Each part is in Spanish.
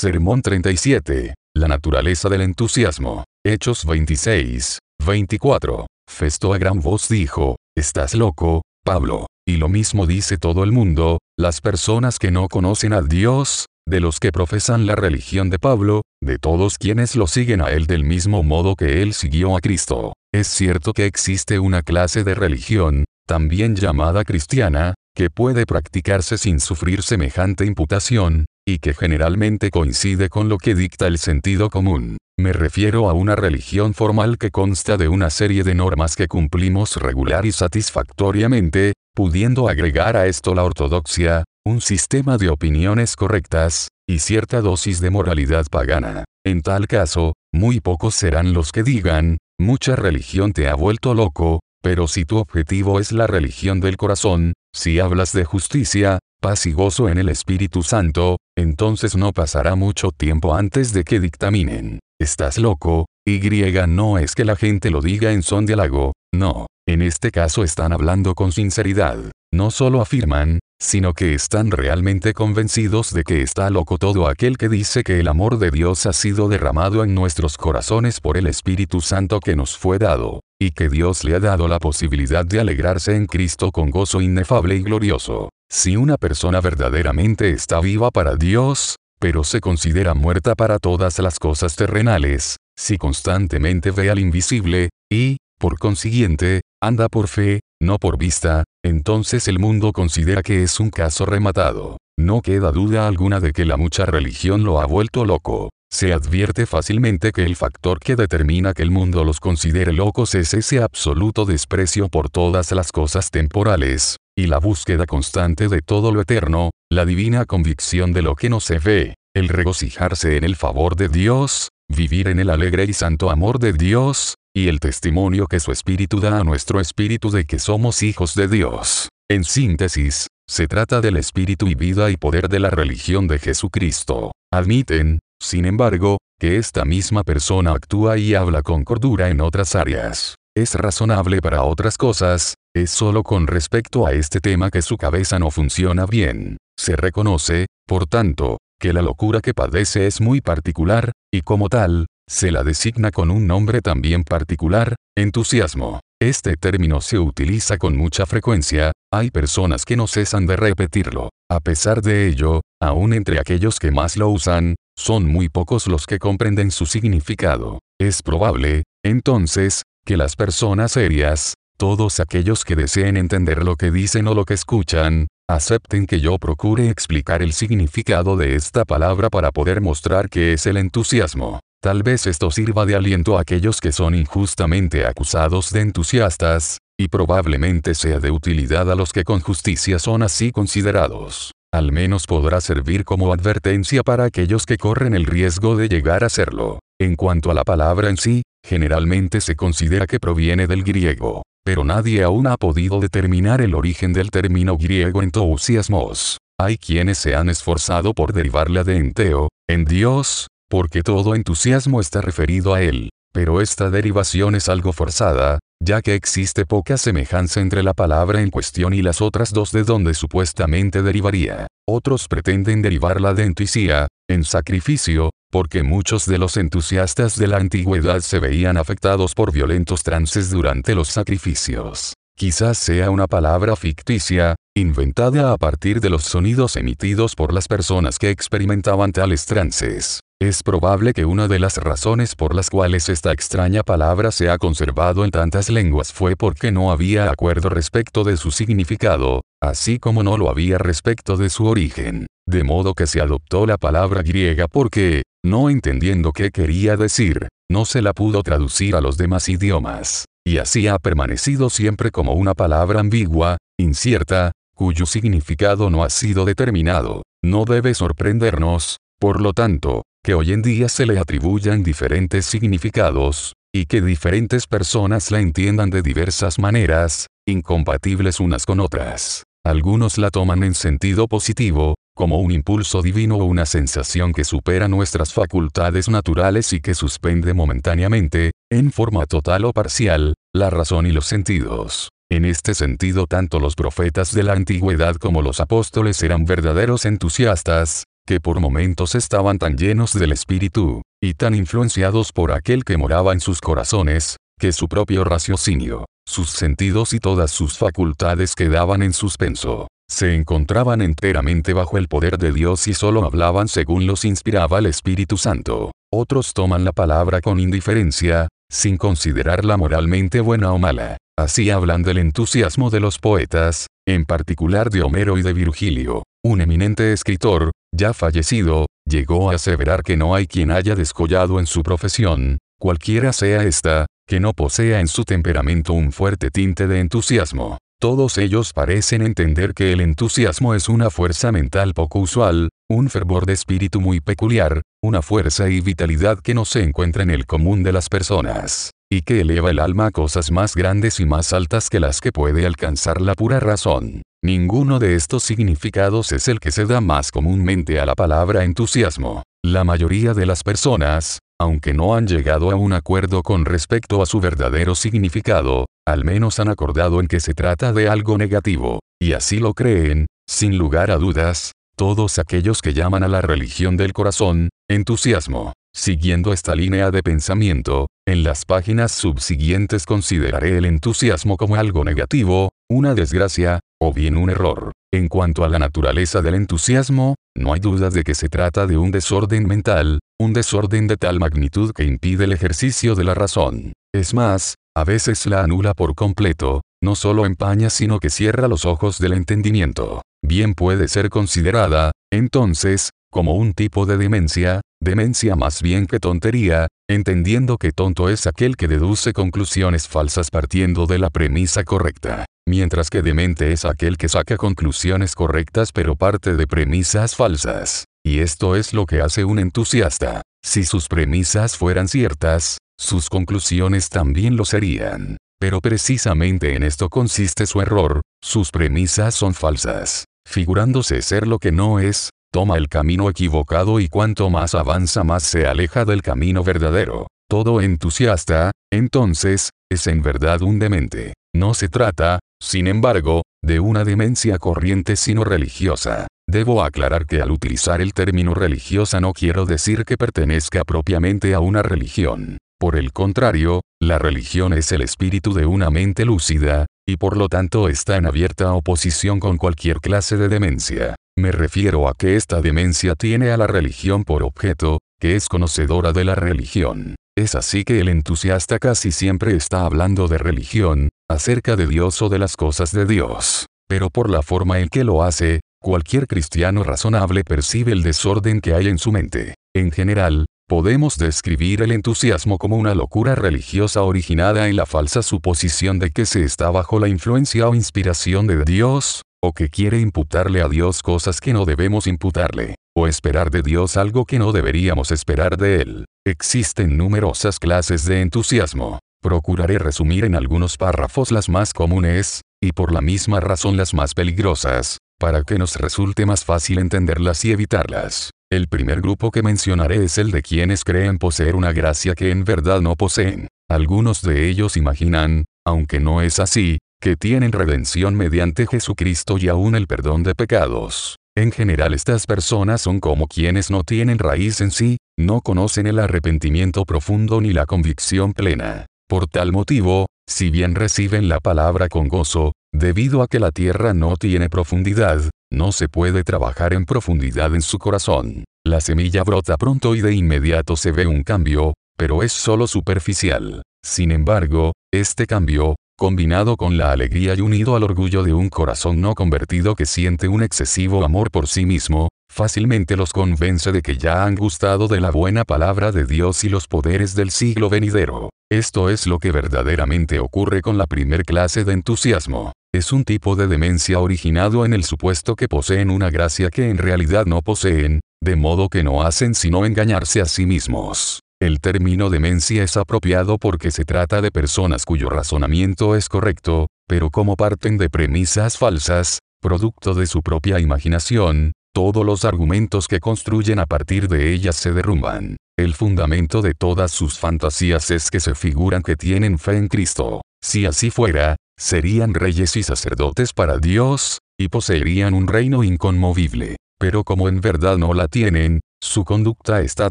Sermón 37. La naturaleza del entusiasmo. Hechos 26. 24. Festo a gran voz dijo, ¿estás loco, Pablo? Y lo mismo dice todo el mundo, las personas que no conocen a Dios, de los que profesan la religión de Pablo, de todos quienes lo siguen a él del mismo modo que él siguió a Cristo. Es cierto que existe una clase de religión, también llamada cristiana, que puede practicarse sin sufrir semejante imputación, y que generalmente coincide con lo que dicta el sentido común. Me refiero a una religión formal que consta de una serie de normas que cumplimos regular y satisfactoriamente, pudiendo agregar a esto la ortodoxia, un sistema de opiniones correctas, y cierta dosis de moralidad pagana. En tal caso, muy pocos serán los que digan, mucha religión te ha vuelto loco, pero si tu objetivo es la religión del corazón, si hablas de justicia, paz y gozo en el Espíritu Santo, entonces no pasará mucho tiempo antes de que dictaminen. ¿Estás loco? Y no es que la gente lo diga en son de halago, no. En este caso están hablando con sinceridad. No solo afirman, sino que están realmente convencidos de que está loco todo aquel que dice que el amor de Dios ha sido derramado en nuestros corazones por el Espíritu Santo que nos fue dado, y que Dios le ha dado la posibilidad de alegrarse en Cristo con gozo inefable y glorioso. Si una persona verdaderamente está viva para Dios, pero se considera muerta para todas las cosas terrenales, si constantemente ve al invisible, y, por consiguiente, anda por fe, no por vista, entonces el mundo considera que es un caso rematado. No queda duda alguna de que la mucha religión lo ha vuelto loco. Se advierte fácilmente que el factor que determina que el mundo los considere locos es ese absoluto desprecio por todas las cosas temporales, y la búsqueda constante de todo lo eterno, la divina convicción de lo que no se ve, el regocijarse en el favor de Dios, vivir en el alegre y santo amor de Dios, y el testimonio que su espíritu da a nuestro espíritu de que somos hijos de Dios. En síntesis, se trata del espíritu y vida y poder de la religión de Jesucristo. Admiten, sin embargo, que esta misma persona actúa y habla con cordura en otras áreas. Es razonable para otras cosas, es solo con respecto a este tema que su cabeza no funciona bien. Se reconoce, por tanto, que la locura que padece es muy particular, y como tal, se la designa con un nombre también particular, entusiasmo. Este término se utiliza con mucha frecuencia, hay personas que no cesan de repetirlo. A pesar de ello, aún entre aquellos que más lo usan, son muy pocos los que comprenden su significado. Es probable, entonces, que las personas serias, todos aquellos que deseen entender lo que dicen o lo que escuchan, acepten que yo procure explicar el significado de esta palabra para poder mostrar qué es el entusiasmo. Tal vez esto sirva de aliento a aquellos que son injustamente acusados de entusiastas, y probablemente sea de utilidad a los que con justicia son así considerados. Al menos podrá servir como advertencia para aquellos que corren el riesgo de llegar a serlo. En cuanto a la palabra en sí, generalmente se considera que proviene del griego, pero nadie aún ha podido determinar el origen del término griego entusiasmos. Hay quienes se han esforzado por derivarla de enteo, en Dios, porque todo entusiasmo está referido a él. Pero esta derivación es algo forzada, ya que existe poca semejanza entre la palabra en cuestión y las otras dos de donde supuestamente derivaría. Otros pretenden derivarla de entusia, en sacrificio, porque muchos de los entusiastas de la antigüedad se veían afectados por violentos trances durante los sacrificios. Quizás sea una palabra ficticia, inventada a partir de los sonidos emitidos por las personas que experimentaban tales trances. Es probable que una de las razones por las cuales esta extraña palabra se ha conservado en tantas lenguas fue porque no había acuerdo respecto de su significado, así como no lo había respecto de su origen. De modo que se adoptó la palabra griega porque, no entendiendo qué quería decir, no se la pudo traducir a los demás idiomas. Y así ha permanecido siempre como una palabra ambigua, incierta, cuyo significado no ha sido determinado. No debe sorprendernos, por lo tanto, que hoy en día se le atribuyan diferentes significados, y que diferentes personas la entiendan de diversas maneras, incompatibles unas con otras. Algunos la toman en sentido positivo, como un impulso divino o una sensación que supera nuestras facultades naturales y que suspende momentáneamente, en forma total o parcial, la razón y los sentidos. En este sentido tanto los profetas de la antigüedad como los apóstoles eran verdaderos entusiastas, que por momentos estaban tan llenos del Espíritu, y tan influenciados por aquel que moraba en sus corazones, que su propio raciocinio, sus sentidos y todas sus facultades quedaban en suspenso. Se encontraban enteramente bajo el poder de Dios y solo hablaban según los inspiraba el Espíritu Santo. Otros toman la palabra con indiferencia, sin considerarla moralmente buena o mala. Así hablan del entusiasmo de los poetas, en particular de Homero y de Virgilio. Un eminente escritor, ya fallecido, llegó a aseverar que no hay quien haya descollado en su profesión, cualquiera sea esta, que no posea en su temperamento un fuerte tinte de entusiasmo. Todos ellos parecen entender que el entusiasmo es una fuerza mental poco usual, un fervor de espíritu muy peculiar, una fuerza y vitalidad que no se encuentra en el común de las personas, y que eleva el alma a cosas más grandes y más altas que las que puede alcanzar la pura razón. Ninguno de estos significados es el que se da más comúnmente a la palabra entusiasmo. La mayoría de las personas, aunque no han llegado a un acuerdo con respecto a su verdadero significado, al menos han acordado en que se trata de algo negativo, y así lo creen, sin lugar a dudas, todos aquellos que llaman a la religión del corazón, entusiasmo. Siguiendo esta línea de pensamiento, en las páginas subsiguientes consideraré el entusiasmo como algo negativo, una desgracia, o bien un error. En cuanto a la naturaleza del entusiasmo, no hay duda de que se trata de un desorden mental, un desorden de tal magnitud que impide el ejercicio de la razón. Es más, a veces la anula por completo, no solo empaña sino que cierra los ojos del entendimiento. Bien puede ser considerada, entonces, como un tipo de demencia, demencia más bien que tontería, entendiendo que tonto es aquel que deduce conclusiones falsas partiendo de la premisa correcta mientras que demente es aquel que saca conclusiones correctas pero parte de premisas falsas. Y esto es lo que hace un entusiasta. Si sus premisas fueran ciertas, sus conclusiones también lo serían. Pero precisamente en esto consiste su error, sus premisas son falsas. Figurándose ser lo que no es, toma el camino equivocado y cuanto más avanza más se aleja del camino verdadero. Todo entusiasta, entonces, es en verdad un demente. No se trata, sin embargo, de una demencia corriente sino religiosa. Debo aclarar que al utilizar el término religiosa no quiero decir que pertenezca propiamente a una religión. Por el contrario, la religión es el espíritu de una mente lúcida, y por lo tanto está en abierta oposición con cualquier clase de demencia. Me refiero a que esta demencia tiene a la religión por objeto, que es conocedora de la religión. Es así que el entusiasta casi siempre está hablando de religión, acerca de Dios o de las cosas de Dios. Pero por la forma en que lo hace, cualquier cristiano razonable percibe el desorden que hay en su mente. En general, podemos describir el entusiasmo como una locura religiosa originada en la falsa suposición de que se está bajo la influencia o inspiración de Dios, o que quiere imputarle a Dios cosas que no debemos imputarle, o esperar de Dios algo que no deberíamos esperar de Él. Existen numerosas clases de entusiasmo. Procuraré resumir en algunos párrafos las más comunes, y por la misma razón las más peligrosas, para que nos resulte más fácil entenderlas y evitarlas. El primer grupo que mencionaré es el de quienes creen poseer una gracia que en verdad no poseen. Algunos de ellos imaginan, aunque no es así, que tienen redención mediante Jesucristo y aún el perdón de pecados. En general estas personas son como quienes no tienen raíz en sí, no conocen el arrepentimiento profundo ni la convicción plena. Por tal motivo, si bien reciben la palabra con gozo, debido a que la tierra no tiene profundidad, no se puede trabajar en profundidad en su corazón. La semilla brota pronto y de inmediato se ve un cambio, pero es solo superficial. Sin embargo, este cambio, combinado con la alegría y unido al orgullo de un corazón no convertido que siente un excesivo amor por sí mismo, fácilmente los convence de que ya han gustado de la buena palabra de Dios y los poderes del siglo venidero. Esto es lo que verdaderamente ocurre con la primer clase de entusiasmo. Es un tipo de demencia originado en el supuesto que poseen una gracia que en realidad no poseen, de modo que no hacen sino engañarse a sí mismos. El término demencia es apropiado porque se trata de personas cuyo razonamiento es correcto, pero como parten de premisas falsas, producto de su propia imaginación, todos los argumentos que construyen a partir de ellas se derrumban. El fundamento de todas sus fantasías es que se figuran que tienen fe en Cristo. Si así fuera, serían reyes y sacerdotes para Dios, y poseerían un reino inconmovible. pero como en verdad no la tienen, su conducta está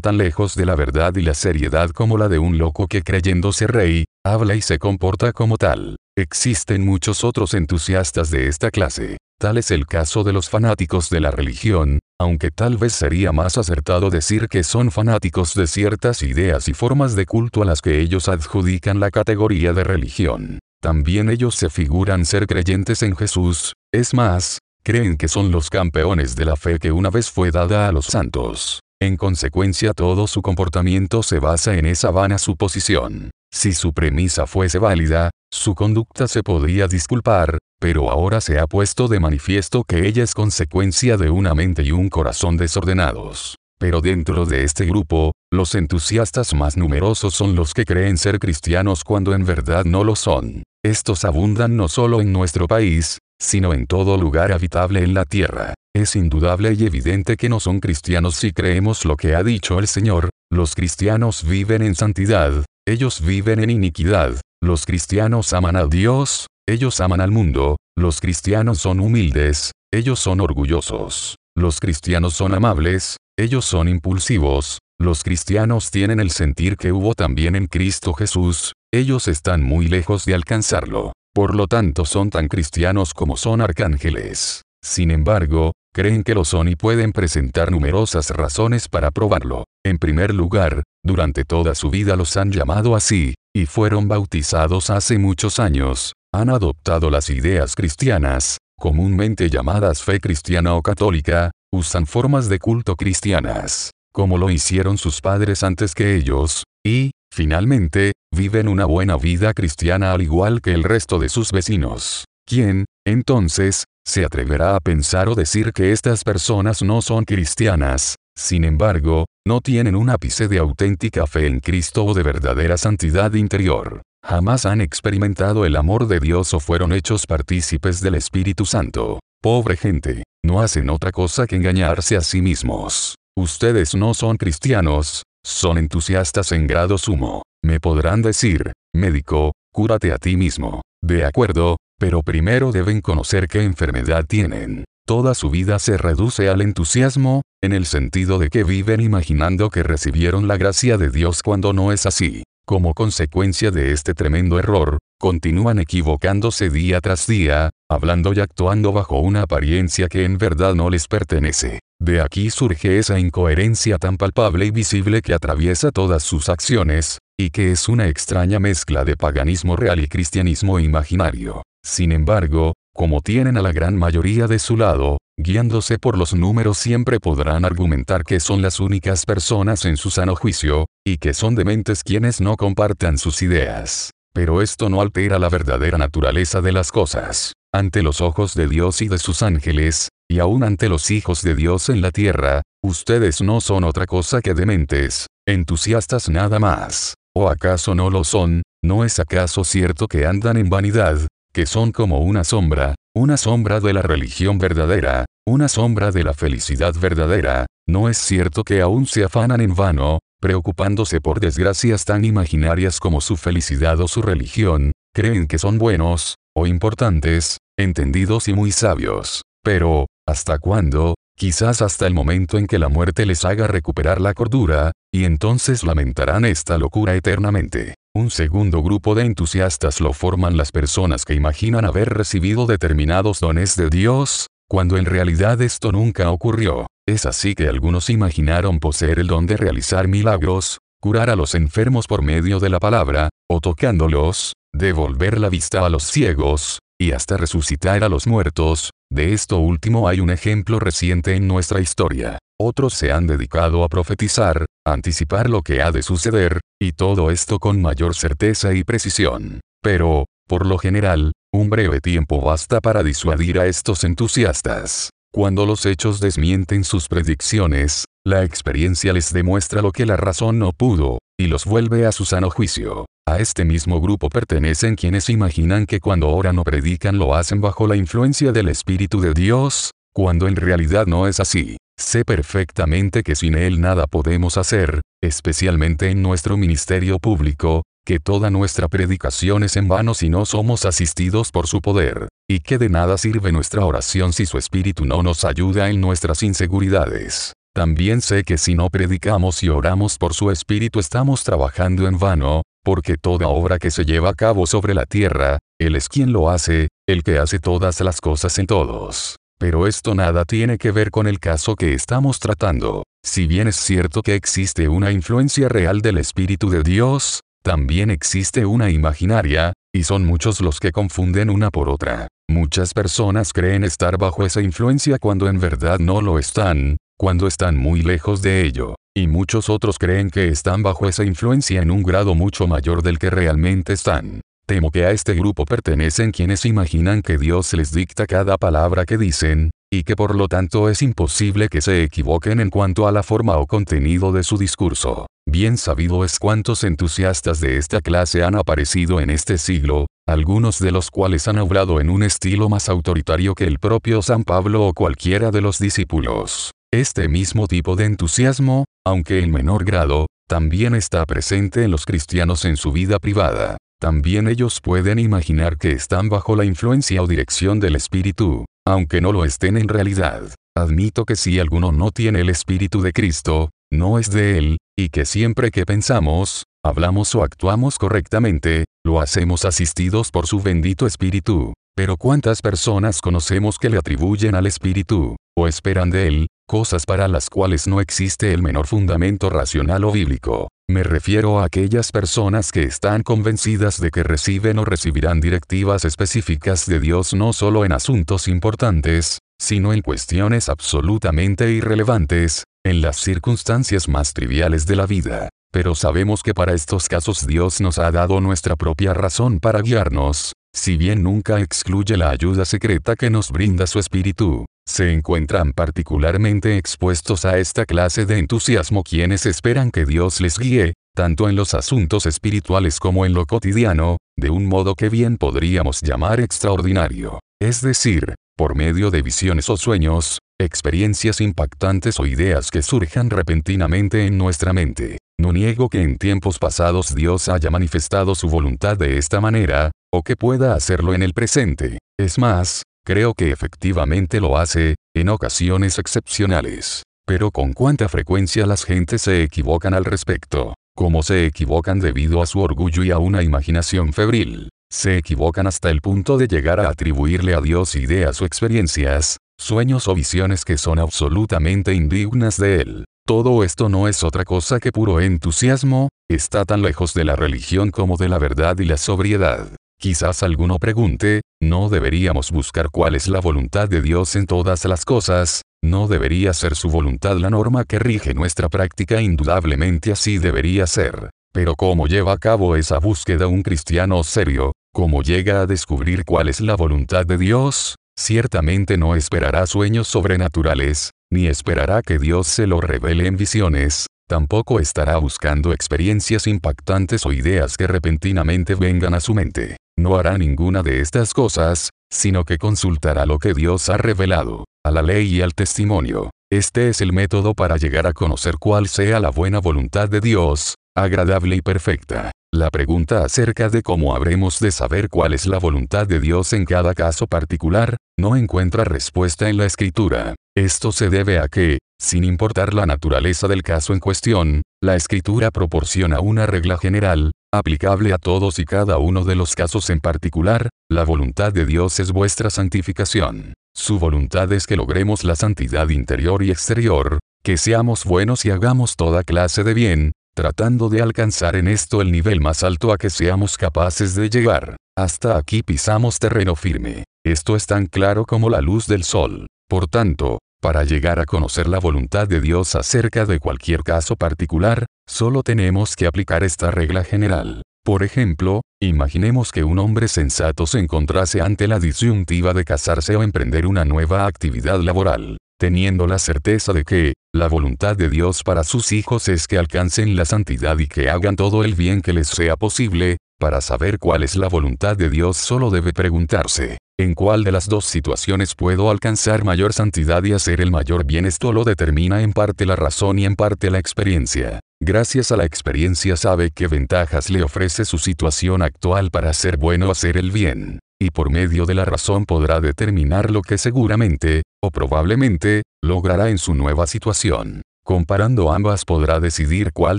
tan lejos de la verdad y la seriedad como la de un loco que creyéndose rey, habla y se comporta como tal. Existen muchos otros entusiastas de esta clase. Tal es el caso de los fanáticos de la religión, aunque tal vez sería más acertado decir que son fanáticos de ciertas ideas y formas de culto a las que ellos adjudican la categoría de religión. También ellos se figuran ser creyentes en Jesús, es más, creen que son los campeones de la fe que una vez fue dada a los santos. En consecuencia todo su comportamiento se basa en esa vana suposición. Si su premisa fuese válida, su conducta se podría disculpar, pero ahora se ha puesto de manifiesto que ella es consecuencia de una mente y un corazón desordenados. Pero dentro de este grupo, los entusiastas más numerosos son los que creen ser cristianos cuando en verdad no lo son. Estos abundan no solo en nuestro país, sino en todo lugar habitable en la tierra. Es indudable y evidente que no son cristianos si creemos lo que ha dicho el Señor, los cristianos viven en santidad, ellos viven en iniquidad, los cristianos aman a Dios, ellos aman al mundo, los cristianos son humildes, ellos son orgullosos, los cristianos son amables, ellos son impulsivos, los cristianos tienen el sentir que hubo también en Cristo Jesús, ellos están muy lejos de alcanzarlo. Por lo tanto son tan cristianos como son arcángeles. Sin embargo, creen que lo son y pueden presentar numerosas razones para probarlo. En primer lugar, durante toda su vida los han llamado así, y fueron bautizados hace muchos años, han adoptado las ideas cristianas, comúnmente llamadas fe cristiana o católica, usan formas de culto cristianas, como lo hicieron sus padres antes que ellos, y, finalmente, viven una buena vida cristiana al igual que el resto de sus vecinos. ¿Quién, entonces, se atreverá a pensar o decir que estas personas no son cristianas? Sin embargo, no tienen un ápice de auténtica fe en Cristo o de verdadera santidad interior. Jamás han experimentado el amor de Dios o fueron hechos partícipes del Espíritu Santo. Pobre gente, no hacen otra cosa que engañarse a sí mismos. Ustedes no son cristianos, son entusiastas en grado sumo. Me podrán decir, médico, cúrate a ti mismo. De acuerdo, pero primero deben conocer qué enfermedad tienen. Toda su vida se reduce al entusiasmo, en el sentido de que viven imaginando que recibieron la gracia de Dios cuando no es así. Como consecuencia de este tremendo error, continúan equivocándose día tras día, hablando y actuando bajo una apariencia que en verdad no les pertenece. De aquí surge esa incoherencia tan palpable y visible que atraviesa todas sus acciones, y que es una extraña mezcla de paganismo real y cristianismo imaginario. Sin embargo, como tienen a la gran mayoría de su lado, guiándose por los números siempre podrán argumentar que son las únicas personas en su sano juicio, y que son dementes quienes no compartan sus ideas. Pero esto no altera la verdadera naturaleza de las cosas. Ante los ojos de Dios y de sus ángeles, y aún ante los hijos de Dios en la tierra, ustedes no son otra cosa que dementes, entusiastas nada más. ¿O acaso no lo son? ¿No es acaso cierto que andan en vanidad, que son como una sombra, una sombra de la religión verdadera, una sombra de la felicidad verdadera, no es cierto que aún se afanan en vano, preocupándose por desgracias tan imaginarias como su felicidad o su religión, creen que son buenos, o importantes, entendidos y muy sabios. Pero, ¿hasta cuándo? Quizás hasta el momento en que la muerte les haga recuperar la cordura, y entonces lamentarán esta locura eternamente. Un segundo grupo de entusiastas lo forman las personas que imaginan haber recibido determinados dones de Dios, cuando en realidad esto nunca ocurrió. Es así que algunos imaginaron poseer el don de realizar milagros, curar a los enfermos por medio de la palabra, o tocándolos, devolver la vista a los ciegos, y hasta resucitar a los muertos, de esto último hay un ejemplo reciente en nuestra historia. Otros se han dedicado a profetizar, anticipar lo que ha de suceder, y todo esto con mayor certeza y precisión. Pero, por lo general, un breve tiempo basta para disuadir a estos entusiastas. Cuando los hechos desmienten sus predicciones, la experiencia les demuestra lo que la razón no pudo, y los vuelve a su sano juicio. A este mismo grupo pertenecen quienes imaginan que cuando oran o predican lo hacen bajo la influencia del Espíritu de Dios, cuando en realidad no es así. Sé perfectamente que sin Él nada podemos hacer, especialmente en nuestro ministerio público, que toda nuestra predicación es en vano si no somos asistidos por su poder, y que de nada sirve nuestra oración si su espíritu no nos ayuda en nuestras inseguridades. También sé que si no predicamos y oramos por su espíritu estamos trabajando en vano, porque toda obra que se lleva a cabo sobre la tierra, Él es quien lo hace, el que hace todas las cosas en todos. Pero esto nada tiene que ver con el caso que estamos tratando. Si bien es cierto que existe una influencia real del Espíritu de Dios, también existe una imaginaria, y son muchos los que confunden una por otra. Muchas personas creen estar bajo esa influencia cuando en verdad no lo están, cuando están muy lejos de ello. Y muchos otros creen que están bajo esa influencia en un grado mucho mayor del que realmente están. Temo que a este grupo pertenecen quienes imaginan que Dios les dicta cada palabra que dicen, y que por lo tanto es imposible que se equivoquen en cuanto a la forma o contenido de su discurso. Bien sabido es cuántos entusiastas de esta clase han aparecido en este siglo, algunos de los cuales han hablado en un estilo más autoritario que el propio San Pablo o cualquiera de los discípulos. Este mismo tipo de entusiasmo, aunque en menor grado, también está presente en los cristianos en su vida privada. También ellos pueden imaginar que están bajo la influencia o dirección del Espíritu, aunque no lo estén en realidad. Admito que si alguno no tiene el Espíritu de Cristo, no es de Él, y que siempre que pensamos, hablamos o actuamos correctamente, lo hacemos asistidos por su bendito Espíritu. Pero ¿cuántas personas conocemos que le atribuyen al Espíritu, o esperan de Él, cosas para las cuales no existe el menor fundamento racional o bíblico? Me refiero a aquellas personas que están convencidas de que reciben o recibirán directivas específicas de Dios no solo en asuntos importantes, sino en cuestiones absolutamente irrelevantes, en las circunstancias más triviales de la vida. Pero sabemos que para estos casos Dios nos ha dado nuestra propia razón para guiarnos, si bien nunca excluye la ayuda secreta que nos brinda su espíritu, se encuentran particularmente expuestos a esta clase de entusiasmo quienes esperan que Dios les guíe, tanto en los asuntos espirituales como en lo cotidiano, de un modo que bien podríamos llamar extraordinario. Es decir, por medio de visiones o sueños, experiencias impactantes o ideas que surjan repentinamente en nuestra mente. No niego que en tiempos pasados Dios haya manifestado su voluntad de esta manera, o que pueda hacerlo en el presente. Es más, Creo que efectivamente lo hace, en ocasiones excepcionales. Pero con cuánta frecuencia las gentes se equivocan al respecto. Como se equivocan debido a su orgullo y a una imaginación febril. Se equivocan hasta el punto de llegar a atribuirle a Dios ideas o experiencias, sueños o visiones que son absolutamente indignas de Él. Todo esto no es otra cosa que puro entusiasmo, está tan lejos de la religión como de la verdad y la sobriedad. Quizás alguno pregunte, ¿no deberíamos buscar cuál es la voluntad de Dios en todas las cosas? ¿No debería ser su voluntad la norma que rige nuestra práctica? Indudablemente así debería ser. Pero ¿cómo lleva a cabo esa búsqueda un cristiano serio? ¿Cómo llega a descubrir cuál es la voluntad de Dios? Ciertamente no esperará sueños sobrenaturales, ni esperará que Dios se lo revele en visiones, tampoco estará buscando experiencias impactantes o ideas que repentinamente vengan a su mente no hará ninguna de estas cosas, sino que consultará lo que Dios ha revelado, a la ley y al testimonio. Este es el método para llegar a conocer cuál sea la buena voluntad de Dios, agradable y perfecta. La pregunta acerca de cómo habremos de saber cuál es la voluntad de Dios en cada caso particular, no encuentra respuesta en la escritura. Esto se debe a que, sin importar la naturaleza del caso en cuestión, la escritura proporciona una regla general, aplicable a todos y cada uno de los casos en particular, la voluntad de Dios es vuestra santificación. Su voluntad es que logremos la santidad interior y exterior, que seamos buenos y hagamos toda clase de bien, tratando de alcanzar en esto el nivel más alto a que seamos capaces de llegar. Hasta aquí pisamos terreno firme. Esto es tan claro como la luz del sol. Por tanto, para llegar a conocer la voluntad de Dios acerca de cualquier caso particular, solo tenemos que aplicar esta regla general. Por ejemplo, imaginemos que un hombre sensato se encontrase ante la disyuntiva de casarse o emprender una nueva actividad laboral teniendo la certeza de que, la voluntad de Dios para sus hijos es que alcancen la santidad y que hagan todo el bien que les sea posible, para saber cuál es la voluntad de Dios solo debe preguntarse, en cuál de las dos situaciones puedo alcanzar mayor santidad y hacer el mayor bien. Esto lo determina en parte la razón y en parte la experiencia. Gracias a la experiencia sabe qué ventajas le ofrece su situación actual para hacer bueno o hacer el bien. Y por medio de la razón podrá determinar lo que seguramente, o probablemente, logrará en su nueva situación. Comparando ambas podrá decidir cuál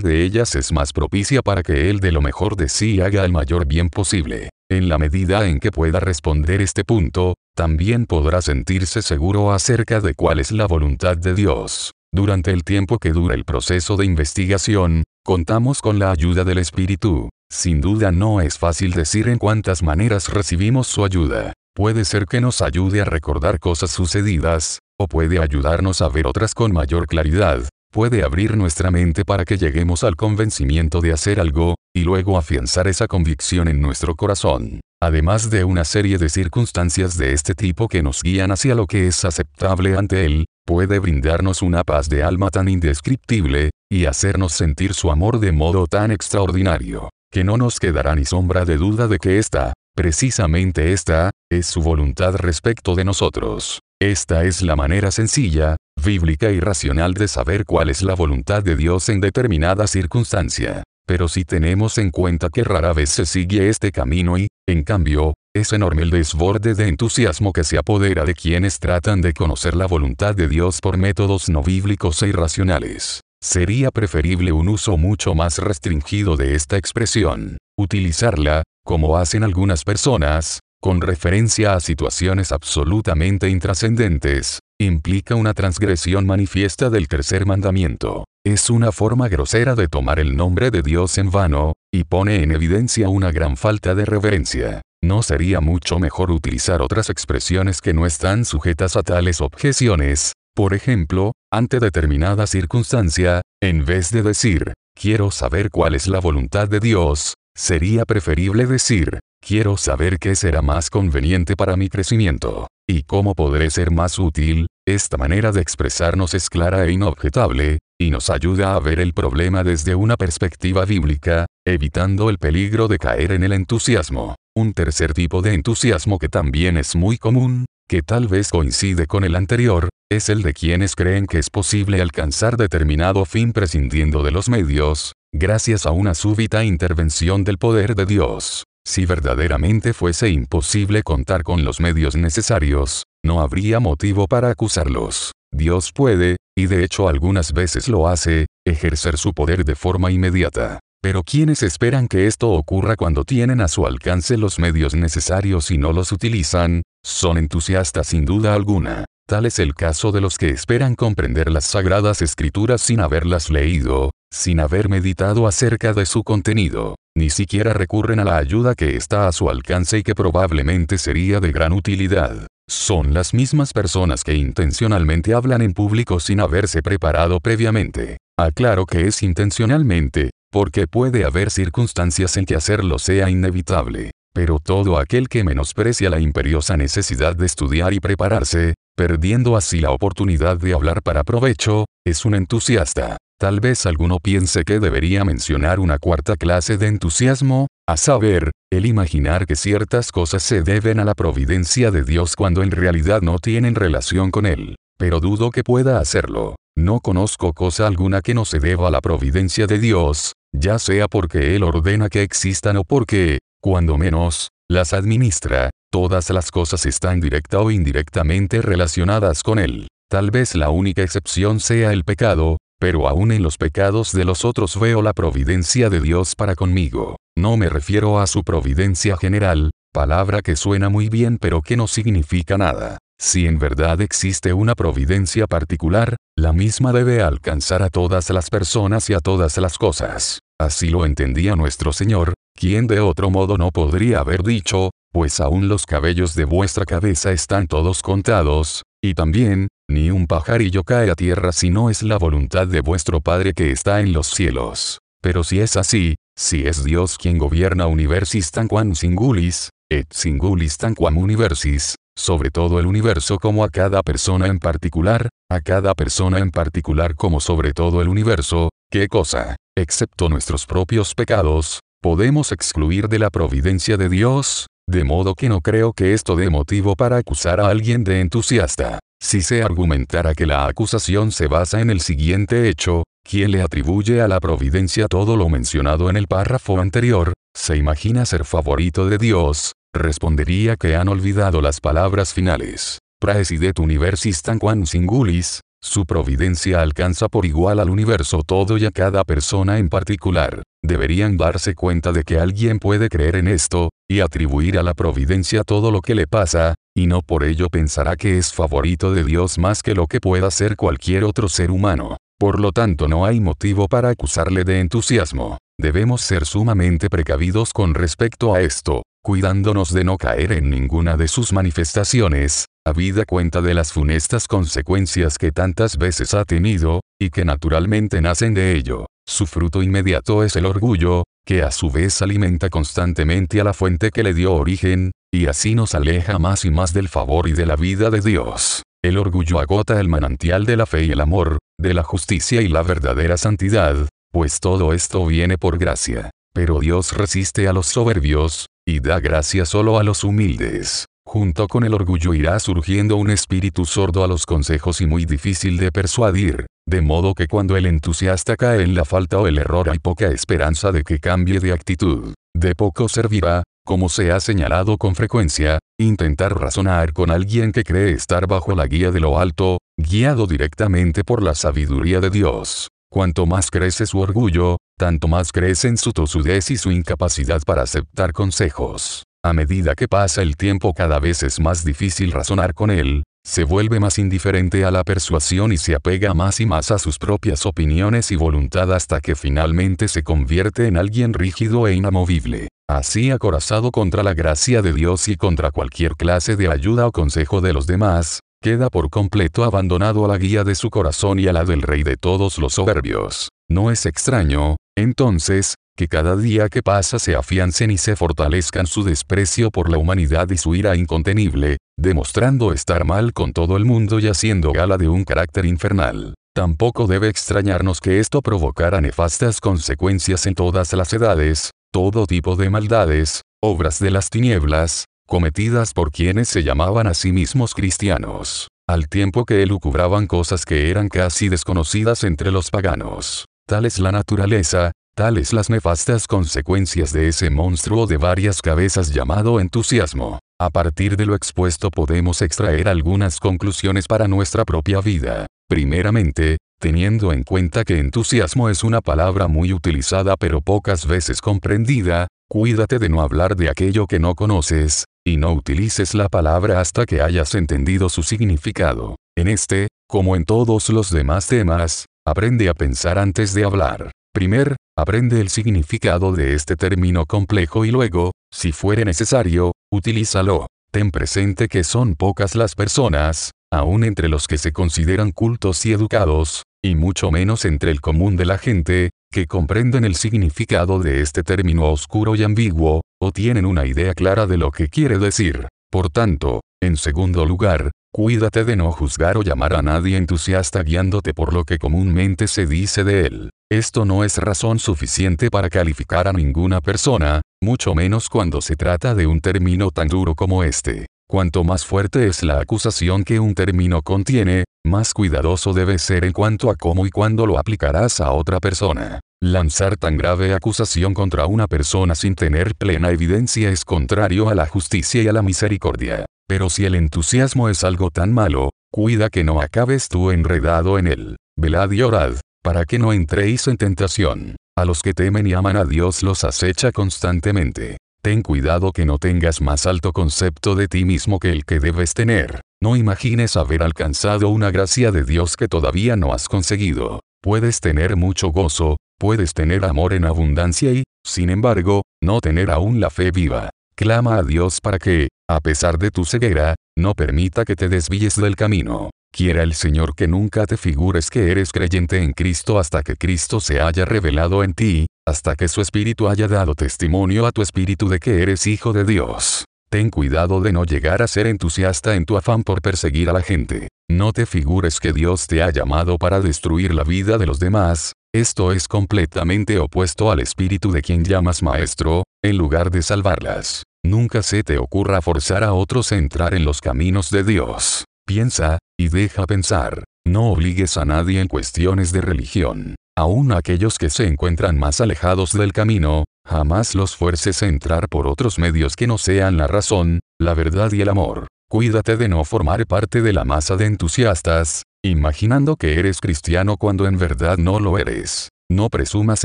de ellas es más propicia para que él de lo mejor de sí haga el mayor bien posible. En la medida en que pueda responder este punto, también podrá sentirse seguro acerca de cuál es la voluntad de Dios. Durante el tiempo que dura el proceso de investigación, contamos con la ayuda del Espíritu. Sin duda no es fácil decir en cuántas maneras recibimos su ayuda. Puede ser que nos ayude a recordar cosas sucedidas, o puede ayudarnos a ver otras con mayor claridad, puede abrir nuestra mente para que lleguemos al convencimiento de hacer algo, y luego afianzar esa convicción en nuestro corazón. Además de una serie de circunstancias de este tipo que nos guían hacia lo que es aceptable ante Él, puede brindarnos una paz de alma tan indescriptible, y hacernos sentir su amor de modo tan extraordinario, que no nos quedará ni sombra de duda de que esta, precisamente esta, es su voluntad respecto de nosotros. Esta es la manera sencilla, bíblica y racional de saber cuál es la voluntad de Dios en determinada circunstancia. Pero si tenemos en cuenta que rara vez se sigue este camino y, en cambio, es enorme el desborde de entusiasmo que se apodera de quienes tratan de conocer la voluntad de Dios por métodos no bíblicos e irracionales. Sería preferible un uso mucho más restringido de esta expresión. Utilizarla, como hacen algunas personas, con referencia a situaciones absolutamente intrascendentes, implica una transgresión manifiesta del tercer mandamiento. Es una forma grosera de tomar el nombre de Dios en vano, y pone en evidencia una gran falta de reverencia. ¿No sería mucho mejor utilizar otras expresiones que no están sujetas a tales objeciones? Por ejemplo, ante determinada circunstancia, en vez de decir, quiero saber cuál es la voluntad de Dios, sería preferible decir, quiero saber qué será más conveniente para mi crecimiento. ¿Y cómo podré ser más útil? Esta manera de expresarnos es clara e inobjetable, y nos ayuda a ver el problema desde una perspectiva bíblica, evitando el peligro de caer en el entusiasmo. Un tercer tipo de entusiasmo que también es muy común, que tal vez coincide con el anterior, es el de quienes creen que es posible alcanzar determinado fin prescindiendo de los medios, gracias a una súbita intervención del poder de Dios. Si verdaderamente fuese imposible contar con los medios necesarios, no habría motivo para acusarlos. Dios puede, y de hecho algunas veces lo hace, ejercer su poder de forma inmediata. Pero quienes esperan que esto ocurra cuando tienen a su alcance los medios necesarios y no los utilizan, son entusiastas sin duda alguna. Tal es el caso de los que esperan comprender las sagradas escrituras sin haberlas leído, sin haber meditado acerca de su contenido, ni siquiera recurren a la ayuda que está a su alcance y que probablemente sería de gran utilidad. Son las mismas personas que intencionalmente hablan en público sin haberse preparado previamente. Aclaro que es intencionalmente, porque puede haber circunstancias en que hacerlo sea inevitable. Pero todo aquel que menosprecia la imperiosa necesidad de estudiar y prepararse, perdiendo así la oportunidad de hablar para provecho, es un entusiasta. Tal vez alguno piense que debería mencionar una cuarta clase de entusiasmo, a saber, el imaginar que ciertas cosas se deben a la providencia de Dios cuando en realidad no tienen relación con Él. Pero dudo que pueda hacerlo. No conozco cosa alguna que no se deba a la providencia de Dios, ya sea porque Él ordena que existan o porque, cuando menos, las administra, Todas las cosas están directa o indirectamente relacionadas con él. Tal vez la única excepción sea el pecado, pero aún en los pecados de los otros veo la providencia de Dios para conmigo. No me refiero a su providencia general, palabra que suena muy bien pero que no significa nada. Si en verdad existe una providencia particular, la misma debe alcanzar a todas las personas y a todas las cosas. Así lo entendía nuestro Señor, quien de otro modo no podría haber dicho, pues aún los cabellos de vuestra cabeza están todos contados, y también, ni un pajarillo cae a tierra si no es la voluntad de vuestro Padre que está en los cielos. Pero si es así, si es Dios quien gobierna universis tanquam singulis, et singulis tanquam universis, sobre todo el universo como a cada persona en particular, a cada persona en particular como sobre todo el universo, ¿qué cosa? Excepto nuestros propios pecados, podemos excluir de la providencia de Dios, De modo que no creo que esto dé motivo para acusar a alguien de entusiasta. Si se argumentara que la acusación se basa en el siguiente hecho, quien le atribuye a la providencia todo lo mencionado en el párrafo anterior, se imagina ser favorito de Dios, respondería que han olvidado las palabras finales. Praesidet universis tanquam singulis, su providencia alcanza por igual al universo todo y a cada persona en particular. Deberían darse cuenta de que alguien puede creer en esto, y atribuir a la providencia todo lo que le pasa, y no por ello pensará que es favorito de Dios más que lo que pueda ser cualquier otro ser humano. Por lo tanto no hay motivo para acusarle de entusiasmo. Debemos ser sumamente precavidos con respecto a esto, cuidándonos de no caer en ninguna de sus manifestaciones, habida cuenta de las funestas consecuencias que tantas veces ha tenido, y que naturalmente nacen de ello. Su fruto inmediato es el orgullo, que a su vez alimenta constantemente a la fuente que le dio origen, y así nos aleja más y más del favor y de la vida de Dios. El orgullo agota el manantial de la fe y el amor, de la justicia y la verdadera santidad, pues todo esto viene por gracia. Pero Dios resiste a los soberbios, y da gracia solo a los humildes. Junto con el orgullo irá surgiendo un espíritu sordo a los consejos y muy difícil de persuadir, de modo que cuando el entusiasta cae en la falta o el error hay poca esperanza de que cambie de actitud. De poco servirá, como se ha señalado con frecuencia, intentar razonar con alguien que cree estar bajo la guía de lo alto, guiado directamente por la sabiduría de Dios. Cuanto más crece su orgullo, tanto más crecen su tosudez y su incapacidad para aceptar consejos. A medida que pasa el tiempo cada vez es más difícil razonar con él, se vuelve más indiferente a la persuasión y se apega más y más a sus propias opiniones y voluntad hasta que finalmente se convierte en alguien rígido e inamovible. Así acorazado contra la gracia de Dios y contra cualquier clase de ayuda o consejo de los demás, queda por completo abandonado a la guía de su corazón y a la del rey de todos los soberbios. No es extraño, entonces, que cada día que pasa se afiancen y se fortalezcan su desprecio por la humanidad y su ira incontenible, demostrando estar mal con todo el mundo y haciendo gala de un carácter infernal. Tampoco debe extrañarnos que esto provocara nefastas consecuencias en todas las edades, todo tipo de maldades, obras de las tinieblas, cometidas por quienes se llamaban a sí mismos cristianos, al tiempo que elucubraban cosas que eran casi desconocidas entre los paganos. Tal es la naturaleza, tales las nefastas consecuencias de ese monstruo de varias cabezas llamado entusiasmo. A partir de lo expuesto podemos extraer algunas conclusiones para nuestra propia vida. Primeramente, teniendo en cuenta que entusiasmo es una palabra muy utilizada pero pocas veces comprendida, cuídate de no hablar de aquello que no conoces, y no utilices la palabra hasta que hayas entendido su significado. En este, como en todos los demás temas, aprende a pensar antes de hablar. Primer, aprende el significado de este término complejo y luego, si fuere necesario, utilízalo. Ten presente que son pocas las personas, aun entre los que se consideran cultos y educados, y mucho menos entre el común de la gente, que comprenden el significado de este término oscuro y ambiguo, o tienen una idea clara de lo que quiere decir. Por tanto, en segundo lugar, cuídate de no juzgar o llamar a nadie entusiasta guiándote por lo que comúnmente se dice de él. Esto no es razón suficiente para calificar a ninguna persona, mucho menos cuando se trata de un término tan duro como este. Cuanto más fuerte es la acusación que un término contiene, más cuidadoso debes ser en cuanto a cómo y cuándo lo aplicarás a otra persona. Lanzar tan grave acusación contra una persona sin tener plena evidencia es contrario a la justicia y a la misericordia. Pero si el entusiasmo es algo tan malo, cuida que no acabes tú enredado en él. Velad y orad, para que no entréis en tentación. A los que temen y aman a Dios los acecha constantemente. Ten cuidado que no tengas más alto concepto de ti mismo que el que debes tener. No imagines haber alcanzado una gracia de Dios que todavía no has conseguido. Puedes tener mucho gozo, puedes tener amor en abundancia y, sin embargo, no tener aún la fe viva. Clama a Dios para que, a pesar de tu ceguera, no permita que te desvíes del camino. Quiera el Señor que nunca te figures que eres creyente en Cristo hasta que Cristo se haya revelado en ti, hasta que su espíritu haya dado testimonio a tu espíritu de que eres hijo de Dios. Ten cuidado de no llegar a ser entusiasta en tu afán por perseguir a la gente. No te figures que Dios te ha llamado para destruir la vida de los demás, esto es completamente opuesto al espíritu de quien llamas maestro, en lugar de salvarlas. Nunca se te ocurra forzar a otros a entrar en los caminos de Dios. Piensa, y deja pensar. No obligues a nadie en cuestiones de religión. Aún aquellos que se encuentran más alejados del camino, jamás los fuerces a entrar por otros medios que no sean la razón, la verdad y el amor. Cuídate de no formar parte de la masa de entusiastas, imaginando que eres cristiano cuando en verdad no lo eres. No presumas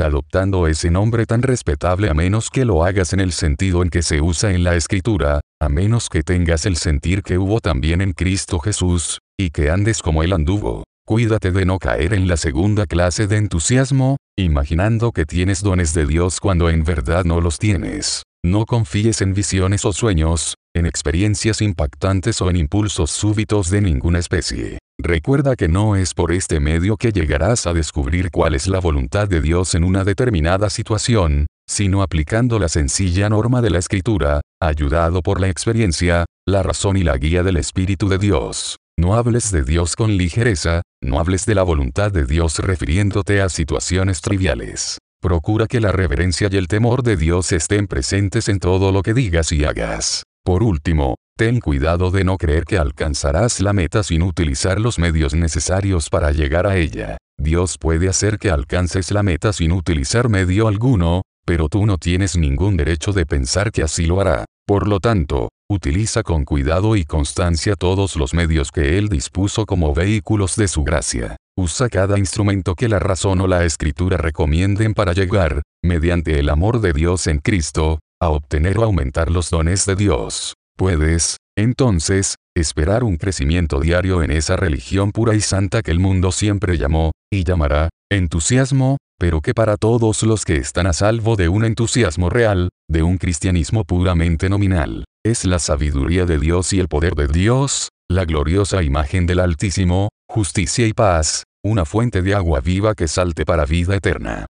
adoptando ese nombre tan respetable a menos que lo hagas en el sentido en que se usa en la escritura, a menos que tengas el sentir que hubo también en Cristo Jesús, y que andes como él anduvo. Cuídate de no caer en la segunda clase de entusiasmo, imaginando que tienes dones de Dios cuando en verdad no los tienes. No confíes en visiones o sueños, en experiencias impactantes o en impulsos súbitos de ninguna especie. Recuerda que no es por este medio que llegarás a descubrir cuál es la voluntad de Dios en una determinada situación, sino aplicando la sencilla norma de la escritura, ayudado por la experiencia, la razón y la guía del Espíritu de Dios. No hables de Dios con ligereza, no hables de la voluntad de Dios refiriéndote a situaciones triviales. Procura que la reverencia y el temor de Dios estén presentes en todo lo que digas y hagas. Por último, ten cuidado de no creer que alcanzarás la meta sin utilizar los medios necesarios para llegar a ella. Dios puede hacer que alcances la meta sin utilizar medio alguno, pero tú no tienes ningún derecho de pensar que así lo hará. Por lo tanto, utiliza con cuidado y constancia todos los medios que Él dispuso como vehículos de su gracia. Usa cada instrumento que la razón o la escritura recomienden para llegar, mediante el amor de Dios en Cristo, a obtener o aumentar los dones de Dios. Puedes, entonces, esperar un crecimiento diario en esa religión pura y santa que el mundo siempre llamó, y llamará, entusiasmo, pero que para todos los que están a salvo de un entusiasmo real, de un cristianismo puramente nominal, es la sabiduría de Dios y el poder de Dios, la gloriosa imagen del Altísimo, justicia y paz, una fuente de agua viva que salte para vida eterna.